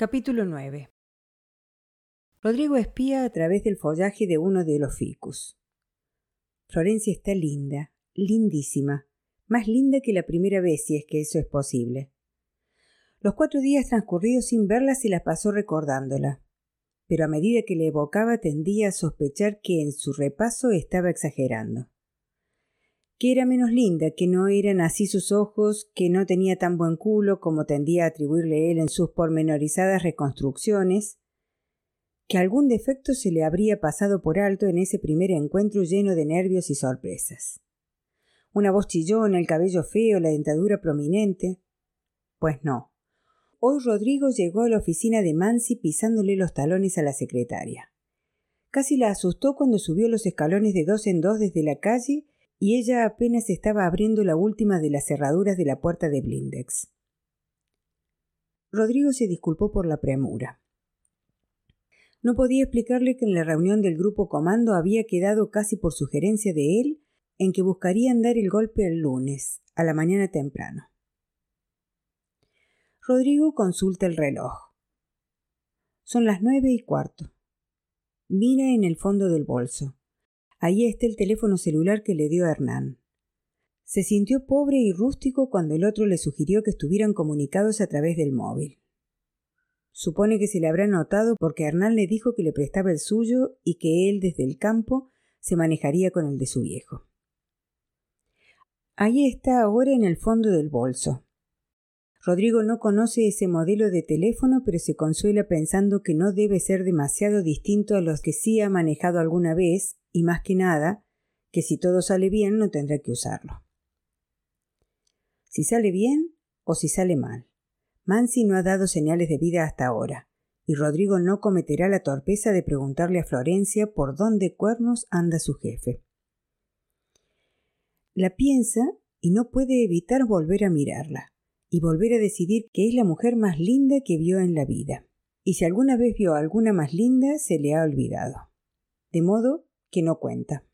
Capítulo 9 Rodrigo espía a través del follaje de uno de los ficus. Florencia está linda, lindísima, más linda que la primera vez si es que eso es posible. Los cuatro días transcurridos sin verla se las pasó recordándola, pero a medida que le evocaba tendía a sospechar que en su repaso estaba exagerando. Que era menos linda, que no eran así sus ojos, que no tenía tan buen culo como tendía a atribuirle él en sus pormenorizadas reconstrucciones, que algún defecto se le habría pasado por alto en ese primer encuentro lleno de nervios y sorpresas. Una voz chillona, el cabello feo, la dentadura prominente. Pues no. Hoy Rodrigo llegó a la oficina de Mansi pisándole los talones a la secretaria. Casi la asustó cuando subió los escalones de dos en dos desde la calle y ella apenas estaba abriendo la última de las cerraduras de la puerta de Blindex. Rodrigo se disculpó por la premura. No podía explicarle que en la reunión del grupo comando había quedado casi por sugerencia de él en que buscarían dar el golpe el lunes, a la mañana temprano. Rodrigo consulta el reloj. Son las nueve y cuarto. Mira en el fondo del bolso. Ahí está el teléfono celular que le dio Hernán. Se sintió pobre y rústico cuando el otro le sugirió que estuvieran comunicados a través del móvil. Supone que se le habrá notado porque Hernán le dijo que le prestaba el suyo y que él desde el campo se manejaría con el de su viejo. Ahí está ahora en el fondo del bolso. Rodrigo no conoce ese modelo de teléfono, pero se consuela pensando que no debe ser demasiado distinto a los que sí ha manejado alguna vez, y más que nada, que si todo sale bien no tendrá que usarlo. Si sale bien o si sale mal. Mansi no ha dado señales de vida hasta ahora, y Rodrigo no cometerá la torpeza de preguntarle a Florencia por dónde cuernos anda su jefe. La piensa y no puede evitar volver a mirarla, y volver a decidir que es la mujer más linda que vio en la vida. Y si alguna vez vio alguna más linda, se le ha olvidado. De modo que no cuenta.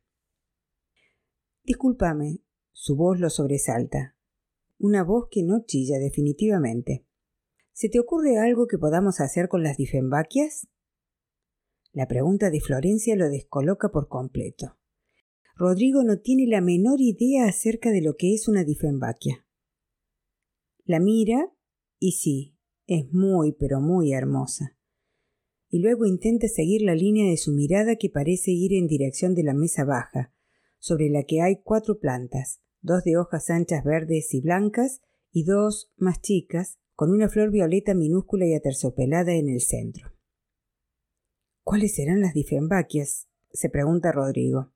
Discúlpame, su voz lo sobresalta. Una voz que no chilla definitivamente. ¿Se te ocurre algo que podamos hacer con las difembaquias? La pregunta de Florencia lo descoloca por completo. Rodrigo no tiene la menor idea acerca de lo que es una difembaquia. La mira y sí, es muy pero muy hermosa. Y luego intenta seguir la línea de su mirada que parece ir en dirección de la mesa baja, sobre la que hay cuatro plantas, dos de hojas anchas verdes y blancas y dos más chicas, con una flor violeta minúscula y aterciopelada en el centro. ¿Cuáles serán las difembaquias? se pregunta Rodrigo.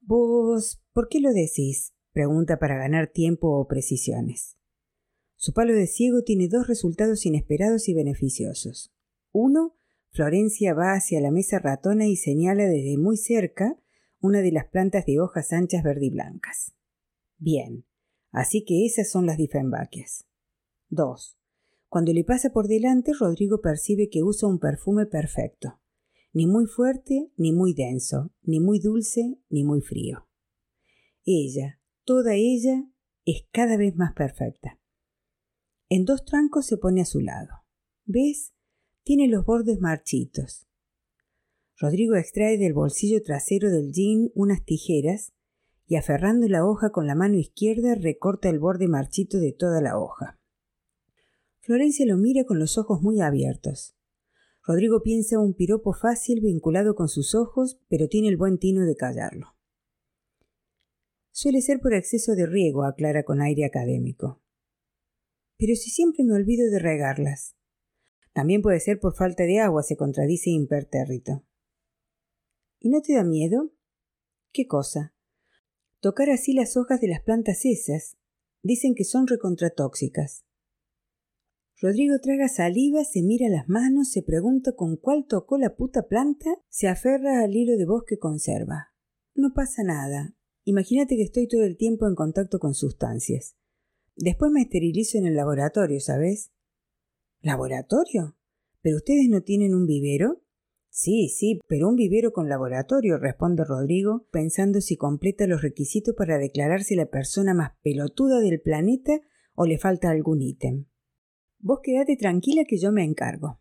Vos, ¿por qué lo decís? pregunta para ganar tiempo o precisiones. Su palo de ciego tiene dos resultados inesperados y beneficiosos. Uno, Florencia va hacia la mesa ratona y señala desde muy cerca una de las plantas de hojas anchas verdiblancas. Bien, así que esas son las difembaquias. 2. Cuando le pasa por delante, Rodrigo percibe que usa un perfume perfecto, ni muy fuerte, ni muy denso, ni muy dulce, ni muy frío. Ella, toda ella, es cada vez más perfecta. En dos trancos se pone a su lado. ¿Ves? Tiene los bordes marchitos. Rodrigo extrae del bolsillo trasero del jean unas tijeras y aferrando la hoja con la mano izquierda recorta el borde marchito de toda la hoja. Florencia lo mira con los ojos muy abiertos. Rodrigo piensa un piropo fácil vinculado con sus ojos, pero tiene el buen tino de callarlo. Suele ser por exceso de riego, aclara con aire académico. Pero si siempre me olvido de regarlas. También puede ser por falta de agua, se contradice impertérrito. ¿Y no te da miedo? ¿Qué cosa? Tocar así las hojas de las plantas esas. Dicen que son recontratóxicas. Rodrigo traga saliva, se mira las manos, se pregunta con cuál tocó la puta planta, se aferra al hilo de voz que conserva. No pasa nada. Imagínate que estoy todo el tiempo en contacto con sustancias. Después me esterilizo en el laboratorio, ¿sabes? ¿Laboratorio? ¿Pero ustedes no tienen un vivero? Sí, sí, pero un vivero con laboratorio, responde Rodrigo, pensando si completa los requisitos para declararse la persona más pelotuda del planeta o le falta algún ítem. Vos quedate tranquila que yo me encargo.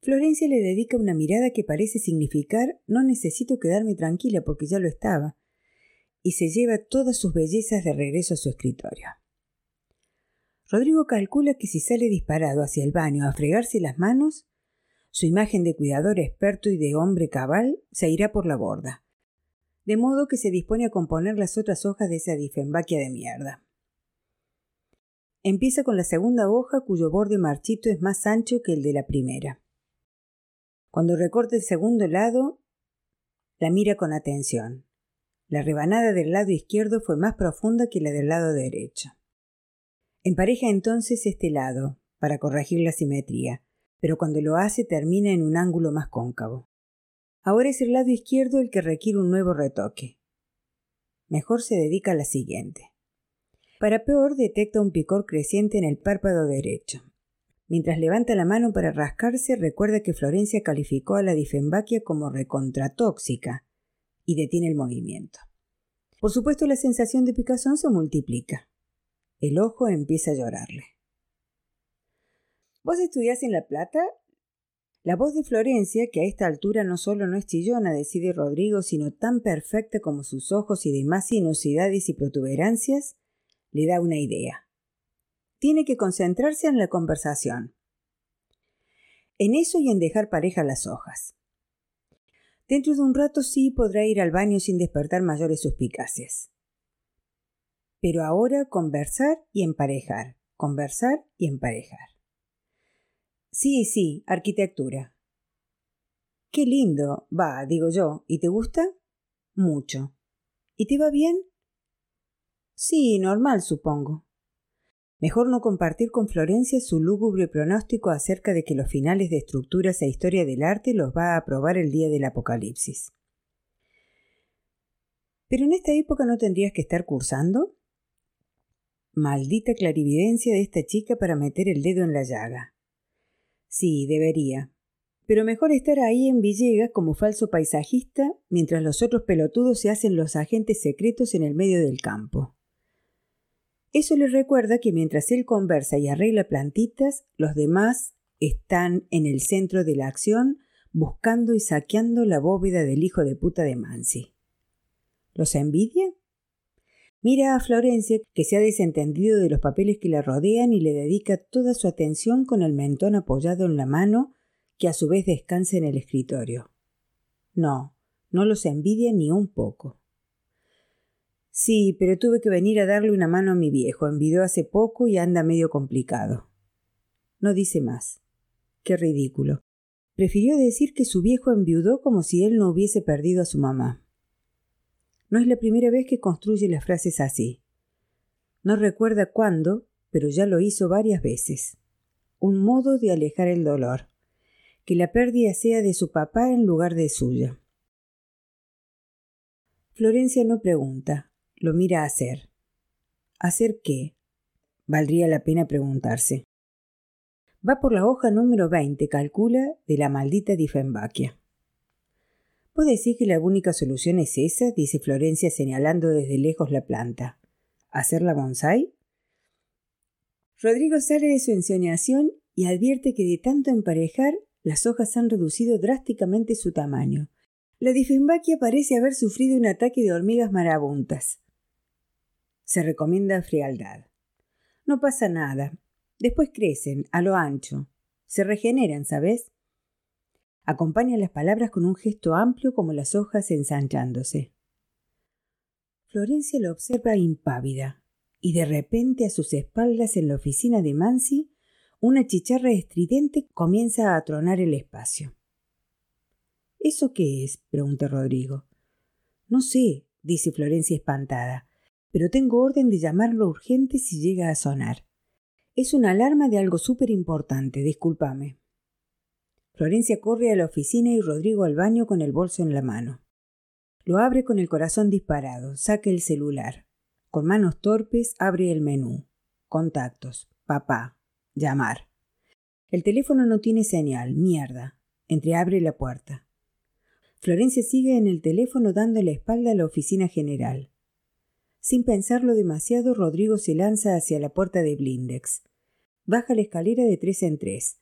Florencia le dedica una mirada que parece significar no necesito quedarme tranquila porque ya lo estaba, y se lleva todas sus bellezas de regreso a su escritorio. Rodrigo calcula que si sale disparado hacia el baño a fregarse las manos, su imagen de cuidador experto y de hombre cabal se irá por la borda, de modo que se dispone a componer las otras hojas de esa difembaquia de mierda. Empieza con la segunda hoja cuyo borde marchito es más ancho que el de la primera. Cuando recorta el segundo lado, la mira con atención. La rebanada del lado izquierdo fue más profunda que la del lado derecho. Empareja entonces este lado, para corregir la simetría, pero cuando lo hace termina en un ángulo más cóncavo. Ahora es el lado izquierdo el que requiere un nuevo retoque. Mejor se dedica a la siguiente. Para peor detecta un picor creciente en el párpado derecho. Mientras levanta la mano para rascarse, recuerda que Florencia calificó a la difembaquia como recontratóxica y detiene el movimiento. Por supuesto, la sensación de picazón se multiplica. El ojo empieza a llorarle. ¿Vos estudiás en La Plata? La voz de Florencia, que a esta altura no solo no es chillona, decide Rodrigo, sino tan perfecta como sus ojos y demás sinuosidades y protuberancias, le da una idea. Tiene que concentrarse en la conversación. En eso y en dejar pareja las hojas. Dentro de un rato sí podrá ir al baño sin despertar mayores suspicacias. Pero ahora conversar y emparejar, conversar y emparejar. Sí, sí, arquitectura. Qué lindo, va, digo yo, ¿y te gusta? Mucho. ¿Y te va bien? Sí, normal, supongo. Mejor no compartir con Florencia su lúgubre pronóstico acerca de que los finales de estructuras e historia del arte los va a aprobar el día del apocalipsis. ¿Pero en esta época no tendrías que estar cursando? Maldita clarividencia de esta chica para meter el dedo en la llaga. Sí, debería. Pero mejor estar ahí en Villegas como falso paisajista mientras los otros pelotudos se hacen los agentes secretos en el medio del campo. Eso le recuerda que mientras él conversa y arregla plantitas, los demás están en el centro de la acción buscando y saqueando la bóveda del hijo de puta de Mansi. ¿Los envidia? Mira a Florencia, que se ha desentendido de los papeles que la rodean y le dedica toda su atención con el mentón apoyado en la mano, que a su vez descansa en el escritorio. No, no los envidia ni un poco. Sí, pero tuve que venir a darle una mano a mi viejo. Envidió hace poco y anda medio complicado. No dice más. Qué ridículo. Prefirió decir que su viejo enviudó como si él no hubiese perdido a su mamá. No es la primera vez que construye las frases así. No recuerda cuándo, pero ya lo hizo varias veces. Un modo de alejar el dolor. Que la pérdida sea de su papá en lugar de suya. Florencia no pregunta, lo mira hacer. ¿Hacer qué? Valdría la pena preguntarse. Va por la hoja número 20, calcula, de la maldita difembaquia. ¿Puede decir que la única solución es esa? dice Florencia señalando desde lejos la planta. ¿Hacer la bonsai? Rodrigo sale de su ensoñación y advierte que de tanto emparejar las hojas han reducido drásticamente su tamaño. La difembaquia parece haber sufrido un ataque de hormigas marabuntas. Se recomienda frialdad. No pasa nada. Después crecen, a lo ancho. Se regeneran, ¿sabes? Acompaña las palabras con un gesto amplio como las hojas ensanchándose. Florencia lo observa impávida, y de repente a sus espaldas en la oficina de Mansi, una chicharra estridente comienza a tronar el espacio. ¿Eso qué es? pregunta Rodrigo. No sé, dice Florencia espantada, pero tengo orden de llamarlo urgente si llega a sonar. Es una alarma de algo súper importante, discúlpame. Florencia corre a la oficina y Rodrigo al baño con el bolso en la mano. Lo abre con el corazón disparado, saca el celular. Con manos torpes abre el menú. Contactos. Papá. Llamar. El teléfono no tiene señal. Mierda. Entreabre la puerta. Florencia sigue en el teléfono dando la espalda a la oficina general. Sin pensarlo demasiado, Rodrigo se lanza hacia la puerta de Blindex. baja la escalera de tres en tres.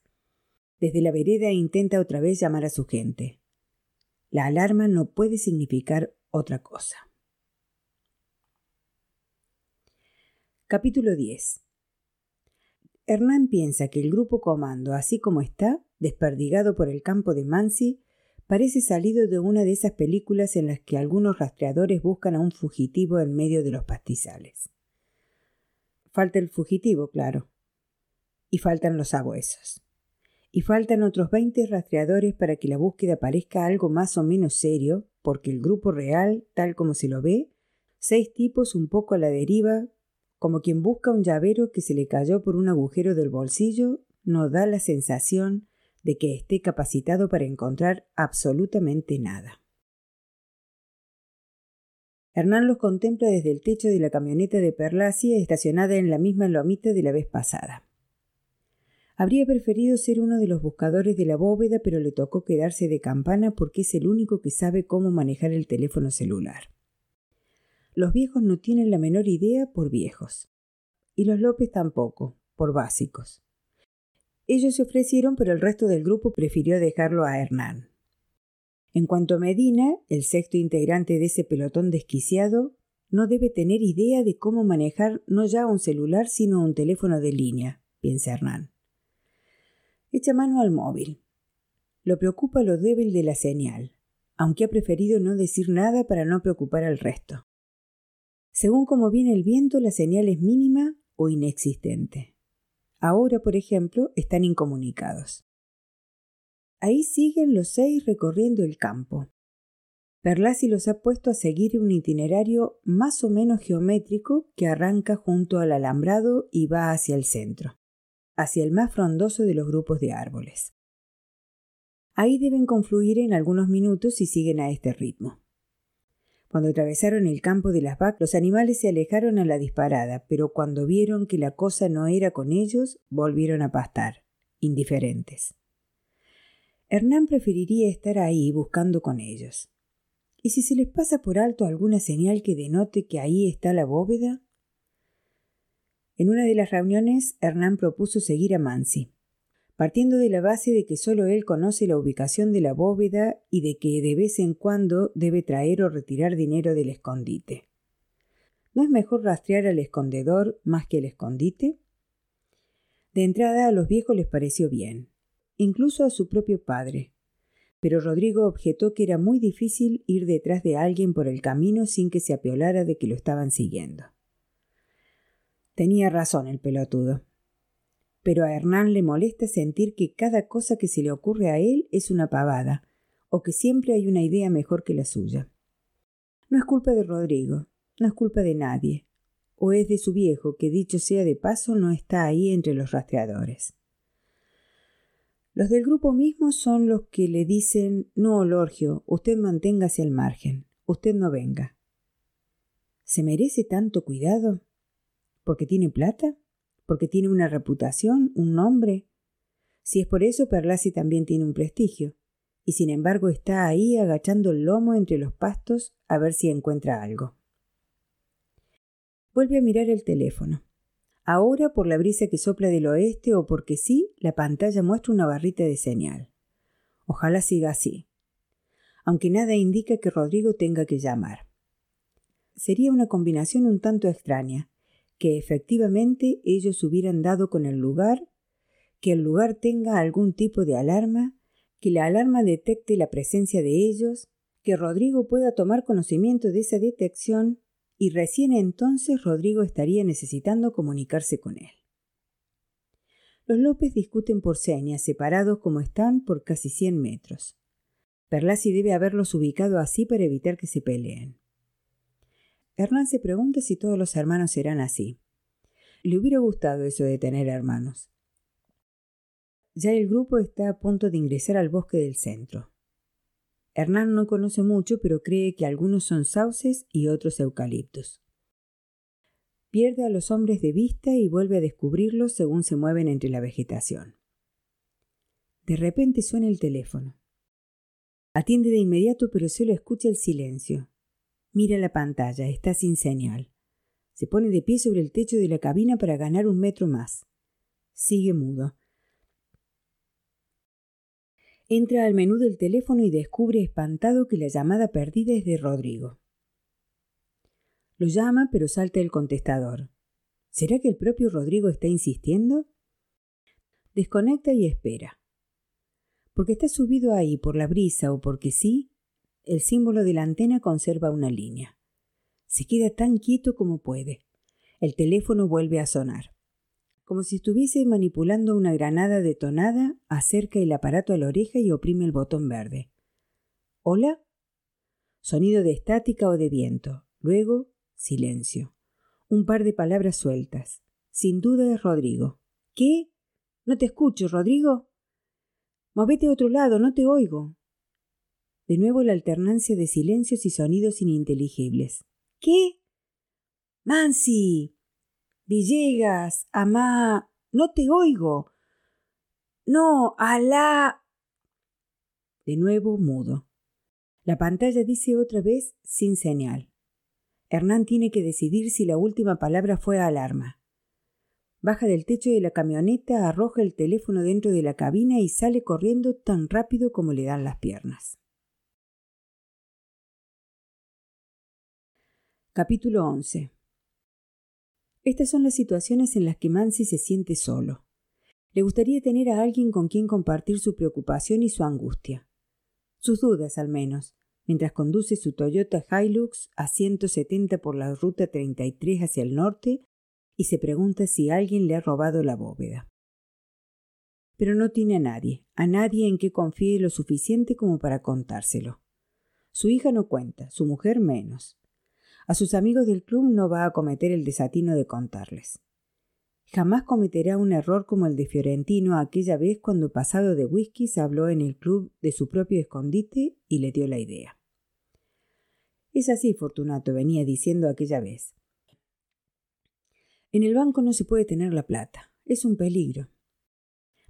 Desde la vereda intenta otra vez llamar a su gente. La alarma no puede significar otra cosa. Capítulo 10 Hernán piensa que el grupo comando, así como está, desperdigado por el campo de Mansi, parece salido de una de esas películas en las que algunos rastreadores buscan a un fugitivo en medio de los pastizales. Falta el fugitivo, claro. Y faltan los sabuesos. Y faltan otros veinte rastreadores para que la búsqueda parezca algo más o menos serio, porque el grupo real, tal como se lo ve, seis tipos un poco a la deriva, como quien busca un llavero que se le cayó por un agujero del bolsillo, no da la sensación de que esté capacitado para encontrar absolutamente nada. Hernán los contempla desde el techo de la camioneta de Perlacia estacionada en la misma lomita de la vez pasada. Habría preferido ser uno de los buscadores de la bóveda, pero le tocó quedarse de campana porque es el único que sabe cómo manejar el teléfono celular. Los viejos no tienen la menor idea por viejos. Y los López tampoco, por básicos. Ellos se ofrecieron, pero el resto del grupo prefirió dejarlo a Hernán. En cuanto a Medina, el sexto integrante de ese pelotón desquiciado, no debe tener idea de cómo manejar no ya un celular, sino un teléfono de línea, piensa Hernán. Echa mano al móvil. Lo preocupa lo débil de la señal, aunque ha preferido no decir nada para no preocupar al resto. Según cómo viene el viento, la señal es mínima o inexistente. Ahora, por ejemplo, están incomunicados. Ahí siguen los seis recorriendo el campo. Perlasi los ha puesto a seguir un itinerario más o menos geométrico que arranca junto al alambrado y va hacia el centro, hacia el más frondoso de los grupos de árboles. Ahí deben confluir en algunos minutos si siguen a este ritmo. Cuando atravesaron el campo de las vacas, los animales se alejaron a la disparada, pero cuando vieron que la cosa no era con ellos, volvieron a pastar, indiferentes. Hernán preferiría estar ahí buscando con ellos. ¿Y si se les pasa por alto alguna señal que denote que ahí está la bóveda? En una de las reuniones, Hernán propuso seguir a Mansi partiendo de la base de que solo él conoce la ubicación de la bóveda y de que de vez en cuando debe traer o retirar dinero del escondite. ¿No es mejor rastrear al escondedor más que al escondite? De entrada a los viejos les pareció bien, incluso a su propio padre, pero Rodrigo objetó que era muy difícil ir detrás de alguien por el camino sin que se apeolara de que lo estaban siguiendo. Tenía razón el pelotudo pero a Hernán le molesta sentir que cada cosa que se le ocurre a él es una pavada, o que siempre hay una idea mejor que la suya. No es culpa de Rodrigo, no es culpa de nadie, o es de su viejo, que dicho sea de paso no está ahí entre los rastreadores. Los del grupo mismo son los que le dicen No, Lorgio, usted manténgase al margen, usted no venga. ¿Se merece tanto cuidado? ¿Porque tiene plata? porque tiene una reputación, un nombre. Si es por eso, Perlasi también tiene un prestigio, y sin embargo está ahí agachando el lomo entre los pastos a ver si encuentra algo. Vuelve a mirar el teléfono. Ahora, por la brisa que sopla del oeste o porque sí, la pantalla muestra una barrita de señal. Ojalá siga así. Aunque nada indica que Rodrigo tenga que llamar. Sería una combinación un tanto extraña, que efectivamente ellos hubieran dado con el lugar, que el lugar tenga algún tipo de alarma, que la alarma detecte la presencia de ellos, que Rodrigo pueda tomar conocimiento de esa detección y recién entonces Rodrigo estaría necesitando comunicarse con él. Los López discuten por señas, separados como están por casi cien metros. Perlasi debe haberlos ubicado así para evitar que se peleen. Hernán se pregunta si todos los hermanos serán así. Le hubiera gustado eso de tener hermanos. Ya el grupo está a punto de ingresar al bosque del centro. Hernán no conoce mucho, pero cree que algunos son sauces y otros eucaliptos. Pierde a los hombres de vista y vuelve a descubrirlos según se mueven entre la vegetación. De repente suena el teléfono. Atiende de inmediato, pero solo escucha el silencio. Mira la pantalla, está sin señal. Se pone de pie sobre el techo de la cabina para ganar un metro más. Sigue mudo. Entra al menú del teléfono y descubre espantado que la llamada perdida es de Rodrigo. Lo llama, pero salta el contestador. ¿Será que el propio Rodrigo está insistiendo? Desconecta y espera. Porque está subido ahí por la brisa o porque sí, el símbolo de la antena conserva una línea. Se queda tan quieto como puede. El teléfono vuelve a sonar. Como si estuviese manipulando una granada detonada, acerca el aparato a la oreja y oprime el botón verde. ¿Hola? Sonido de estática o de viento. Luego, silencio. Un par de palabras sueltas. Sin duda es Rodrigo. ¿Qué? No te escucho, Rodrigo. Movete a otro lado, no te oigo. De nuevo la alternancia de silencios y sonidos ininteligibles. ¿Qué? Mansi. Villegas, amá. No te oigo. No, alá. De nuevo mudo. La pantalla dice otra vez sin señal. Hernán tiene que decidir si la última palabra fue alarma. Baja del techo de la camioneta, arroja el teléfono dentro de la cabina y sale corriendo tan rápido como le dan las piernas. Capítulo 11 Estas son las situaciones en las que Mansi se siente solo. Le gustaría tener a alguien con quien compartir su preocupación y su angustia. Sus dudas, al menos, mientras conduce su Toyota Hilux a 170 por la ruta 33 hacia el norte y se pregunta si alguien le ha robado la bóveda. Pero no tiene a nadie, a nadie en que confíe lo suficiente como para contárselo. Su hija no cuenta, su mujer menos. A sus amigos del club no va a cometer el desatino de contarles. Jamás cometerá un error como el de Fiorentino aquella vez cuando pasado de whisky se habló en el club de su propio escondite y le dio la idea. Es así, Fortunato venía diciendo aquella vez. En el banco no se puede tener la plata. Es un peligro.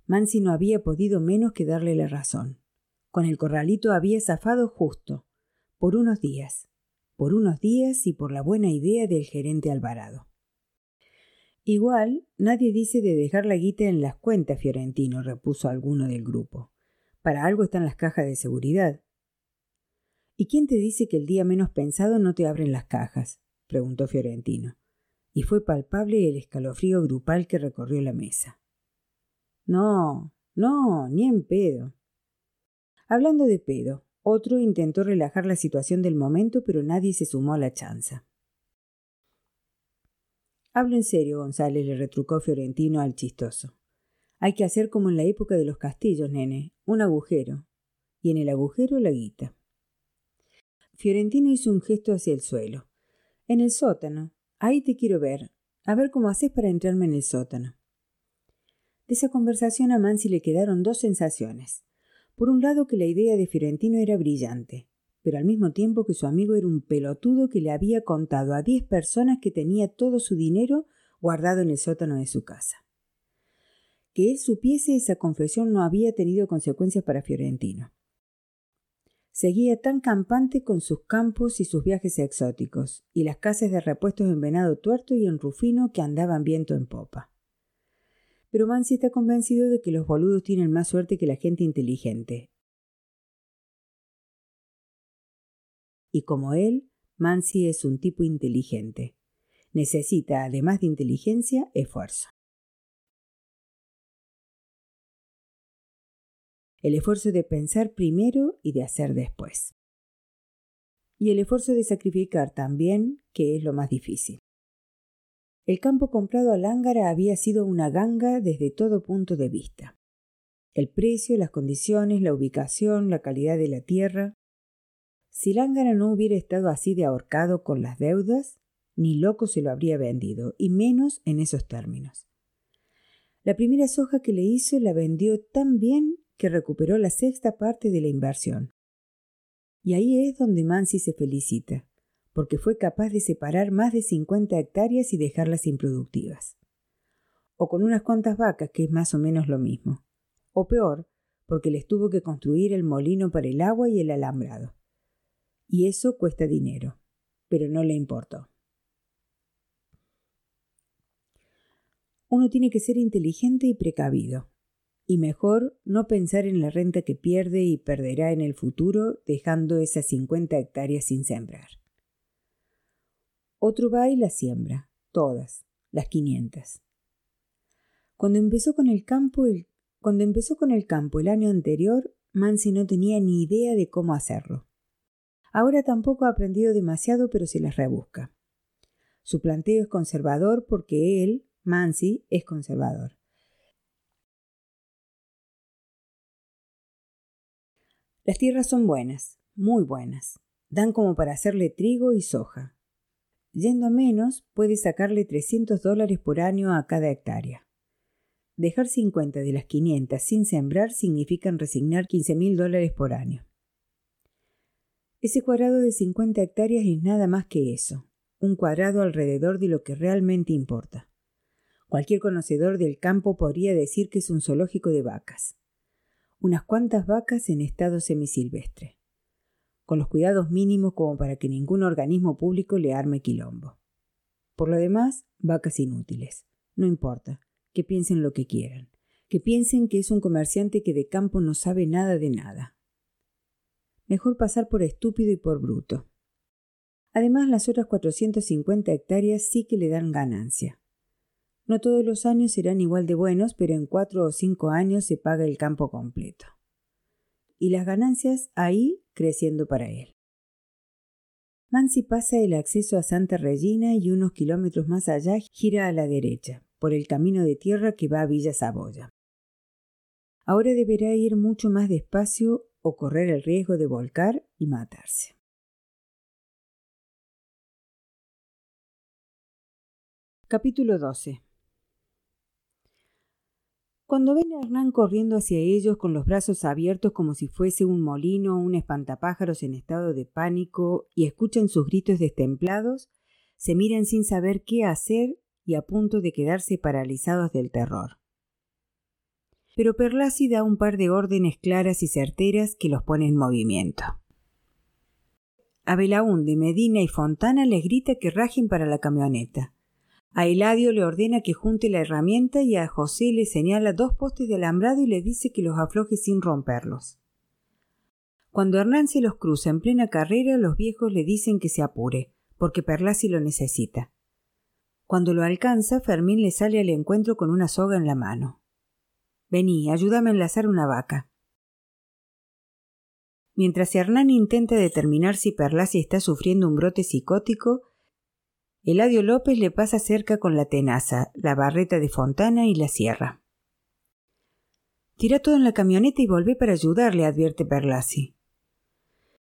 Mansi no había podido menos que darle la razón. Con el corralito había zafado justo, por unos días, por unos días y por la buena idea del gerente Alvarado. Igual, nadie dice de dejar la guita en las cuentas, Fiorentino, repuso alguno del grupo. Para algo están las cajas de seguridad. ¿Y quién te dice que el día menos pensado no te abren las cajas? preguntó Fiorentino y fue palpable el escalofrío grupal que recorrió la mesa. No, no, ni en pedo. Hablando de pedo, otro intentó relajar la situación del momento, pero nadie se sumó a la chanza. Hablo en serio, González, le retrucó Fiorentino al chistoso. Hay que hacer como en la época de los castillos, nene, un agujero, y en el agujero la guita. Fiorentino hizo un gesto hacia el suelo. En el sótano, Ahí te quiero ver. A ver cómo haces para entrarme en el sótano. De esa conversación a Mansi le quedaron dos sensaciones. Por un lado que la idea de Fiorentino era brillante, pero al mismo tiempo que su amigo era un pelotudo que le había contado a diez personas que tenía todo su dinero guardado en el sótano de su casa. Que él supiese esa confesión no había tenido consecuencias para Fiorentino seguía tan campante con sus campos y sus viajes exóticos, y las casas de repuestos en Venado Tuerto y en Rufino que andaban viento en popa. Pero Mansi está convencido de que los boludos tienen más suerte que la gente inteligente. Y como él, Mansi es un tipo inteligente. Necesita, además de inteligencia, esfuerzo. el esfuerzo de pensar primero y de hacer después. Y el esfuerzo de sacrificar también, que es lo más difícil. El campo comprado a Lángara había sido una ganga desde todo punto de vista. El precio, las condiciones, la ubicación, la calidad de la tierra. Si Lángara no hubiera estado así de ahorcado con las deudas, ni loco se lo habría vendido, y menos en esos términos. La primera soja que le hizo la vendió tan bien que recuperó la sexta parte de la inversión. Y ahí es donde Mansi se felicita, porque fue capaz de separar más de 50 hectáreas y dejarlas improductivas. O con unas cuantas vacas, que es más o menos lo mismo. O peor, porque les tuvo que construir el molino para el agua y el alambrado. Y eso cuesta dinero, pero no le importó. Uno tiene que ser inteligente y precavido, y mejor no pensar en la renta que pierde y perderá en el futuro dejando esas 50 hectáreas sin sembrar. Otro va y las siembra, todas, las 500. Cuando empezó con el campo el, cuando empezó con el campo el año anterior, Mansi no tenía ni idea de cómo hacerlo. Ahora tampoco ha aprendido demasiado, pero se las rebusca. Su planteo es conservador porque él, Mansi, es conservador. Las tierras son buenas, muy buenas. Dan como para hacerle trigo y soja. Yendo a menos, puede sacarle 300 dólares por año a cada hectárea. Dejar 50 de las 500 sin sembrar significan resignar 15 mil dólares por año. Ese cuadrado de 50 hectáreas es nada más que eso, un cuadrado alrededor de lo que realmente importa. Cualquier conocedor del campo podría decir que es un zoológico de vacas unas cuantas vacas en estado semisilvestre, con los cuidados mínimos como para que ningún organismo público le arme quilombo. Por lo demás, vacas inútiles. No importa, que piensen lo que quieran, que piensen que es un comerciante que de campo no sabe nada de nada. Mejor pasar por estúpido y por bruto. Además, las otras 450 hectáreas sí que le dan ganancia. No todos los años serán igual de buenos, pero en cuatro o cinco años se paga el campo completo. Y las ganancias ahí creciendo para él. Mansi pasa el acceso a Santa Regina y unos kilómetros más allá gira a la derecha, por el camino de tierra que va a Villa Saboya. Ahora deberá ir mucho más despacio o correr el riesgo de volcar y matarse. Capítulo 12 cuando ven a Hernán corriendo hacia ellos con los brazos abiertos como si fuese un molino o un espantapájaros en estado de pánico y escuchan sus gritos destemplados, se miran sin saber qué hacer y a punto de quedarse paralizados del terror. Pero Perlasi da un par de órdenes claras y certeras que los pone en movimiento. A Belaúnde, Medina y Fontana les grita que rajen para la camioneta. A Eladio le ordena que junte la herramienta y a José le señala dos postes de alambrado y le dice que los afloje sin romperlos. Cuando Hernán se los cruza en plena carrera, los viejos le dicen que se apure, porque Perlasi lo necesita. Cuando lo alcanza, Fermín le sale al encuentro con una soga en la mano. Vení, ayúdame a enlazar una vaca. Mientras Hernán intenta determinar si Perlasi está sufriendo un brote psicótico, Eladio López le pasa cerca con la tenaza, la barreta de Fontana y la sierra. Tira todo en la camioneta y volvé para ayudarle, advierte Perlasi.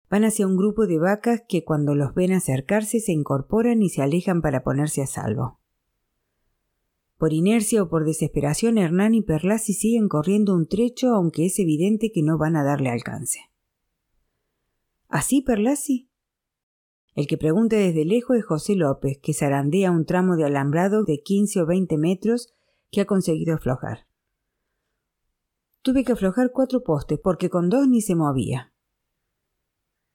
Van hacia un grupo de vacas que cuando los ven acercarse se incorporan y se alejan para ponerse a salvo. Por inercia o por desesperación, Hernán y Perlasi siguen corriendo un trecho, aunque es evidente que no van a darle alcance. ¿Así, Perlasi? El que pregunta desde lejos es José López, que zarandea un tramo de alambrado de 15 o 20 metros que ha conseguido aflojar. Tuve que aflojar cuatro postes porque con dos ni se movía.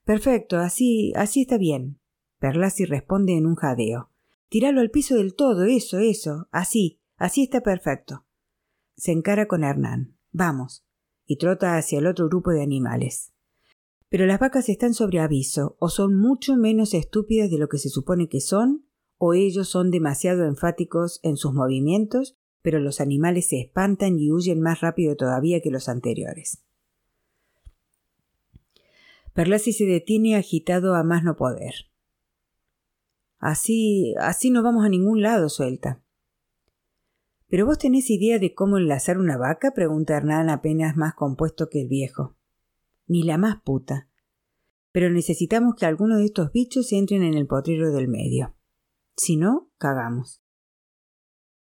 Perfecto, así, así está bien. Perlasi responde en un jadeo. Tíralo al piso del todo, eso, eso, así, así está perfecto. Se encara con Hernán. Vamos. Y trota hacia el otro grupo de animales. Pero las vacas están sobre aviso, o son mucho menos estúpidas de lo que se supone que son, o ellos son demasiado enfáticos en sus movimientos, pero los animales se espantan y huyen más rápido todavía que los anteriores. Perlasi se detiene agitado a más no poder. Así, así no vamos a ningún lado, suelta. ¿Pero vos tenés idea de cómo enlazar una vaca? pregunta Hernán apenas más compuesto que el viejo ni la más puta. Pero necesitamos que alguno de estos bichos entren en el potrero del medio. Si no, cagamos.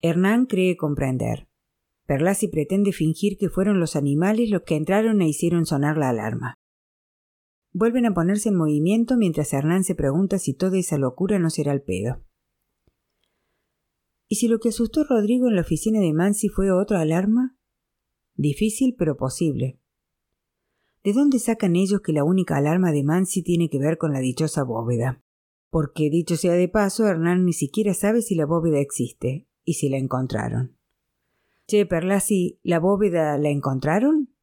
Hernán cree comprender. Perlasi pretende fingir que fueron los animales los que entraron e hicieron sonar la alarma. Vuelven a ponerse en movimiento mientras Hernán se pregunta si toda esa locura no será el pedo. ¿Y si lo que asustó Rodrigo en la oficina de Mansi fue otra alarma? Difícil pero posible. ¿De dónde sacan ellos que la única alarma de Mansi tiene que ver con la dichosa bóveda? Porque, dicho sea de paso, Hernán ni siquiera sabe si la bóveda existe y si la encontraron. Che, Perlasi, ¿la bóveda la encontraron?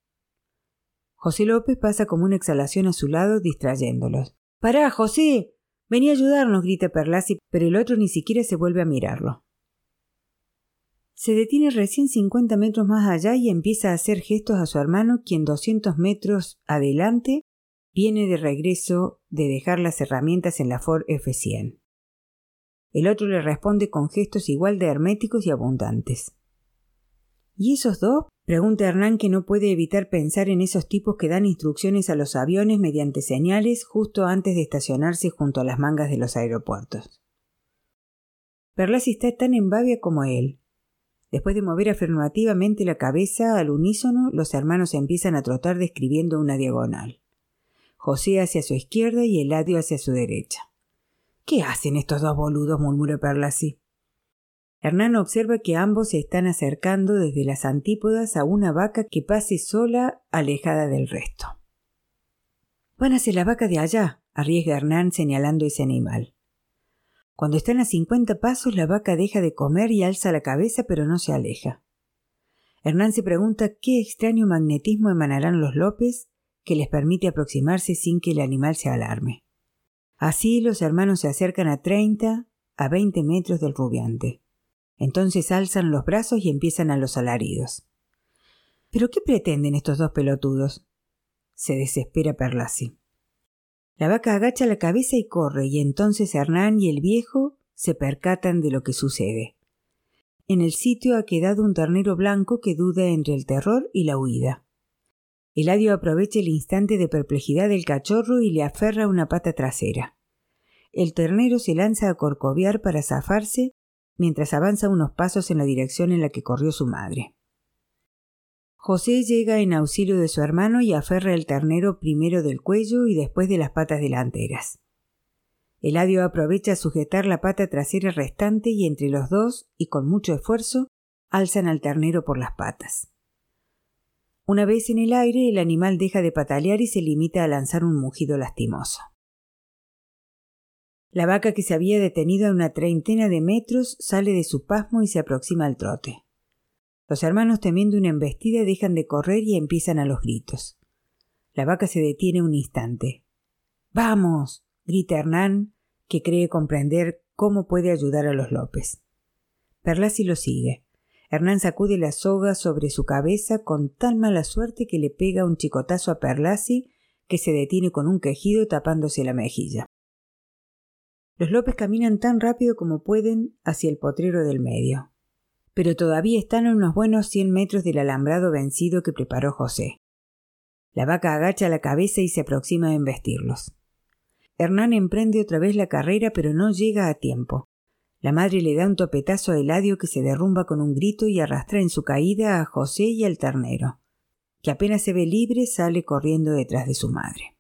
José López pasa como una exhalación a su lado, distrayéndolos. ¡Pará, José! Vení a ayudarnos, grita Perlasi, pero el otro ni siquiera se vuelve a mirarlo. Se detiene recién cincuenta metros más allá y empieza a hacer gestos a su hermano, quien doscientos metros adelante viene de regreso de dejar las herramientas en la Ford F100. El otro le responde con gestos igual de herméticos y abundantes. ¿Y esos dos? pregunta Hernán que no puede evitar pensar en esos tipos que dan instrucciones a los aviones mediante señales justo antes de estacionarse junto a las mangas de los aeropuertos. Perlasi está tan en babia como él. Después de mover afirmativamente la cabeza al unísono, los hermanos empiezan a trotar describiendo una diagonal. José hacia su izquierda y Eladio hacia su derecha. ¿Qué hacen estos dos boludos? murmuró Perlasi. Hernán observa que ambos se están acercando desde las antípodas a una vaca que pase sola, alejada del resto. Van hacia la vaca de allá, arriesga Hernán señalando ese animal. Cuando están a cincuenta pasos, la vaca deja de comer y alza la cabeza, pero no se aleja. Hernán se pregunta qué extraño magnetismo emanarán los López que les permite aproximarse sin que el animal se alarme. Así los hermanos se acercan a treinta, a veinte metros del rubiante. Entonces alzan los brazos y empiezan a los alaridos. ¿Pero qué pretenden estos dos pelotudos? se desespera Perlasi. La vaca agacha la cabeza y corre, y entonces Hernán y el viejo se percatan de lo que sucede. En el sitio ha quedado un ternero blanco que duda entre el terror y la huida. Eladio aprovecha el instante de perplejidad del cachorro y le aferra una pata trasera. El ternero se lanza a corcoviar para zafarse mientras avanza unos pasos en la dirección en la que corrió su madre. José llega en auxilio de su hermano y aferra el ternero primero del cuello y después de las patas delanteras. Eladio aprovecha a sujetar la pata trasera restante y entre los dos, y con mucho esfuerzo, alzan al ternero por las patas. Una vez en el aire, el animal deja de patalear y se limita a lanzar un mugido lastimoso. La vaca que se había detenido a una treintena de metros sale de su pasmo y se aproxima al trote. Los hermanos temiendo una embestida dejan de correr y empiezan a los gritos. La vaca se detiene un instante. Vamos. grita Hernán, que cree comprender cómo puede ayudar a los López. Perlasi lo sigue. Hernán sacude la soga sobre su cabeza con tan mala suerte que le pega un chicotazo a Perlasi, que se detiene con un quejido tapándose la mejilla. Los López caminan tan rápido como pueden hacia el potrero del medio. Pero todavía están a unos buenos cien metros del alambrado vencido que preparó José. La vaca agacha la cabeza y se aproxima a embestirlos. Hernán emprende otra vez la carrera, pero no llega a tiempo. La madre le da un topetazo a Eladio que se derrumba con un grito y arrastra en su caída a José y al ternero, que apenas se ve libre sale corriendo detrás de su madre.